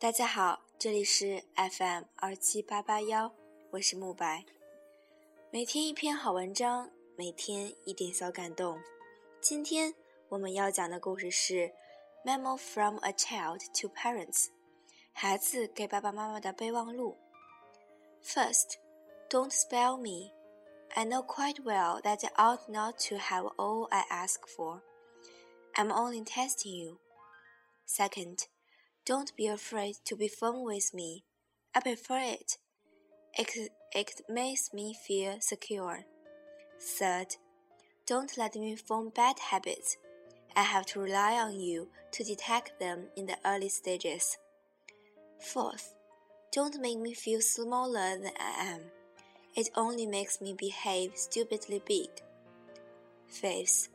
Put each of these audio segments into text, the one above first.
大家好，这里是 FM 二七八八幺，我是慕白。每天一篇好文章，每天一点小感动。今天我们要讲的故事是《Memo from a Child to Parents》，孩子给爸爸妈妈的备忘录。First, don't spell me. I know quite well that I ought not to have all I ask for. I'm only testing you. Second, don't be afraid to be firm with me. I prefer it. It, it makes me feel secure. Third, don't let me form bad habits. I have to rely on you to detect them in the early stages. Fourth, don't make me feel smaller than I am. It only makes me behave stupidly big. Fifth,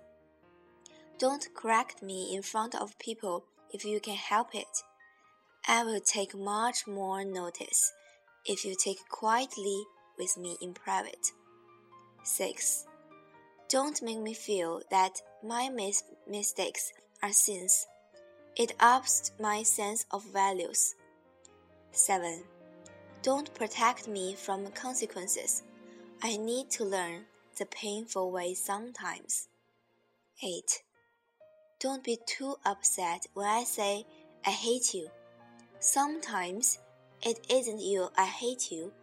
don't correct me in front of people if you can help it. I will take much more notice if you take quietly with me in private. 6. Don't make me feel that my mis mistakes are sins. It ups my sense of values. 7. Don't protect me from consequences. I need to learn the painful way sometimes. 8. Don't be too upset when I say I hate you. Sometimes it isn't you I hate you,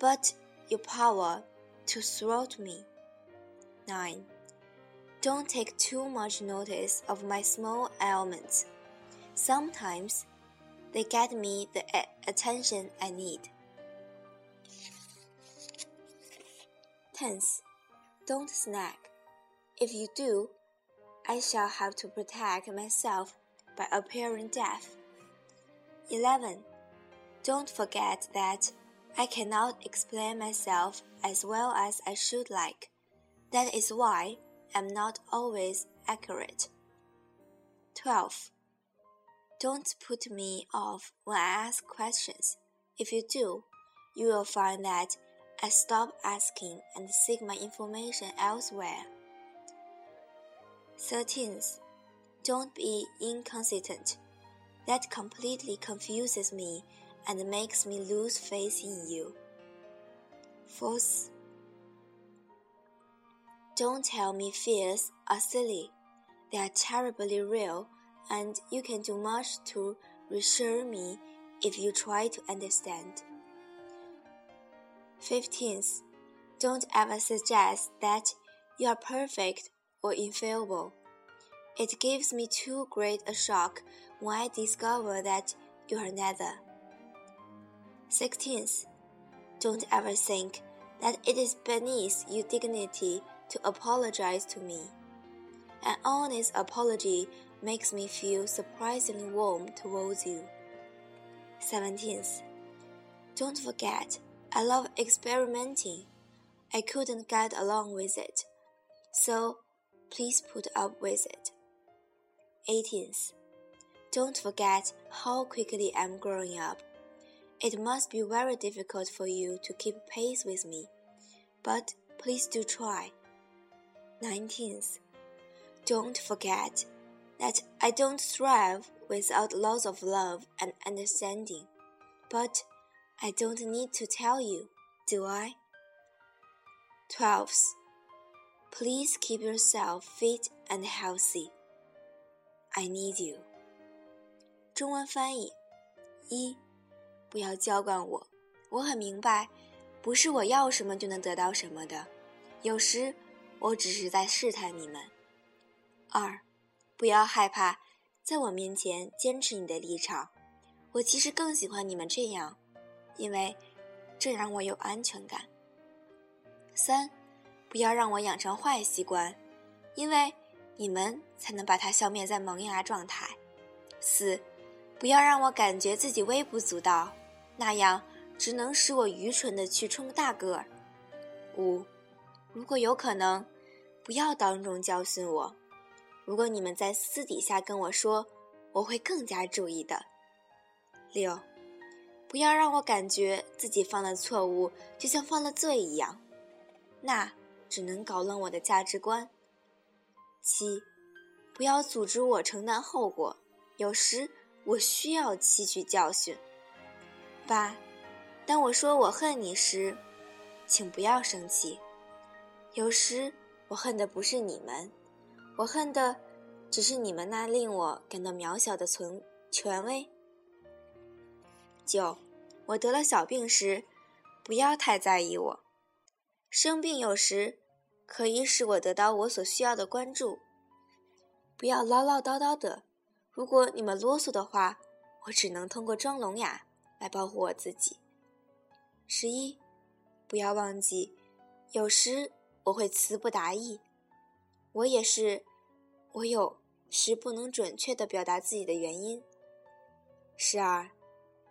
but your power to thwart me. 9. Don't take too much notice of my small ailments. Sometimes they get me the attention I need. 10th. Don't snag. If you do, I shall have to protect myself by appearing deaf. 11. Don't forget that I cannot explain myself as well as I should like. That is why I'm not always accurate. 12. Don't put me off when I ask questions. If you do, you will find that I stop asking and seek my information elsewhere. 13th. Don't be inconsistent. That completely confuses me and makes me lose faith in you. Fourth, don't tell me fears are silly. They are terribly real, and you can do much to reassure me if you try to understand. 15th, don't ever suggest that you are perfect or infallible. It gives me too great a shock when I discover that you are neither. 16th, don't ever think that it is beneath your dignity to apologize to me. An honest apology makes me feel surprisingly warm towards you. 17th, don't forget, I love experimenting. I couldn't get along with it, so please put up with it. 18th, don't forget how quickly I'm growing up. It must be very difficult for you to keep pace with me, but please do try. 19th, don't forget that I don't thrive without lots of love and understanding, but I don't need to tell you, do I? 12th, please keep yourself fit and healthy. I need you。中文翻译：一，不要娇惯我，我很明白，不是我要什么就能得到什么的，有时我只是在试探你们。二，不要害怕在我面前坚持你的立场，我其实更喜欢你们这样，因为这让我有安全感。三，不要让我养成坏习惯，因为。你们才能把它消灭在萌芽状态。四，不要让我感觉自己微不足道，那样只能使我愚蠢的去冲大个儿。五，如果有可能，不要当众教训我。如果你们在私底下跟我说，我会更加注意的。六，不要让我感觉自己犯了错误就像犯了罪一样，那只能搞乱我的价值观。七，不要阻止我承担后果。有时我需要吸取教训。八，当我说我恨你时，请不要生气。有时我恨的不是你们，我恨的只是你们那令我感到渺小的存权威。九，我得了小病时，不要太在意我。生病有时可以使我得到我所需要的关注。不要唠唠叨叨的。如果你们啰嗦的话，我只能通过装聋哑来保护我自己。十一，不要忘记，有时我会词不达意。我也是，我有时不能准确的表达自己的原因。十二。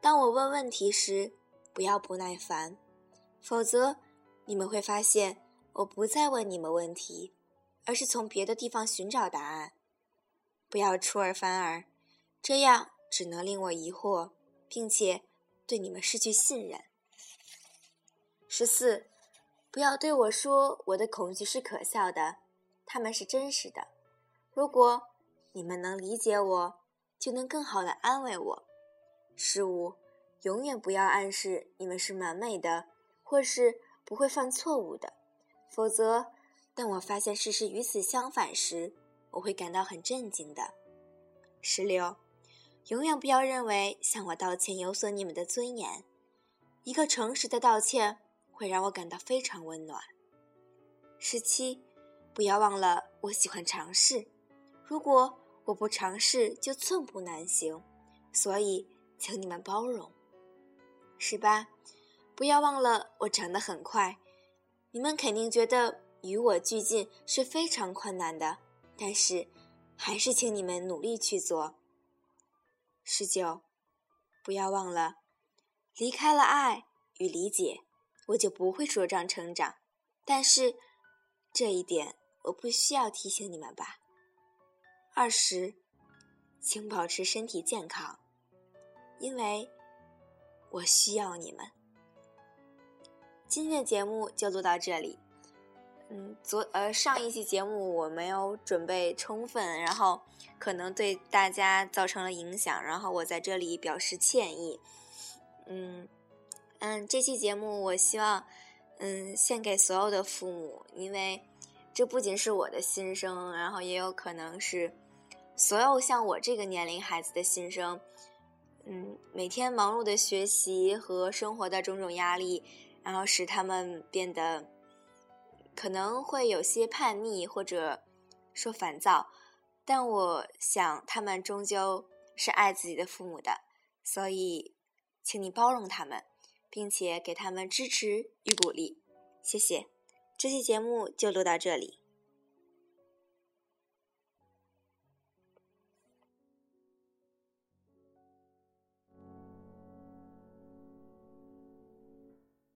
当我问问题时，不要不耐烦，否则你们会发现我不再问你们问题，而是从别的地方寻找答案。不要出尔反尔，这样只能令我疑惑，并且对你们失去信任。十四，不要对我说我的恐惧是可笑的，他们是真实的。如果你们能理解我，就能更好的安慰我。十五，永远不要暗示你们是完美的，或是不会犯错误的，否则，当我发现事实与此相反时，我会感到很震惊的。十六，永远不要认为向我道歉有损你们的尊严，一个诚实的道歉会让我感到非常温暖。十七，不要忘了我喜欢尝试，如果我不尝试就寸步难行，所以。请你们包容。十八，不要忘了我长得很快，你们肯定觉得与我俱进是非常困难的，但是还是请你们努力去做。十九，不要忘了，离开了爱与理解，我就不会茁壮成长，但是这一点我不需要提醒你们吧。二十，请保持身体健康。因为我需要你们。今天的节目就录到这里。嗯，昨呃上一期节目我没有准备充分，然后可能对大家造成了影响，然后我在这里表示歉意。嗯嗯，这期节目我希望嗯献给所有的父母，因为这不仅是我的心声，然后也有可能是所有像我这个年龄孩子的心声。嗯，每天忙碌的学习和生活的种种压力，然后使他们变得可能会有些叛逆或者说烦躁，但我想他们终究是爱自己的父母的，所以请你包容他们，并且给他们支持与鼓励，谢谢。这期节目就录到这里。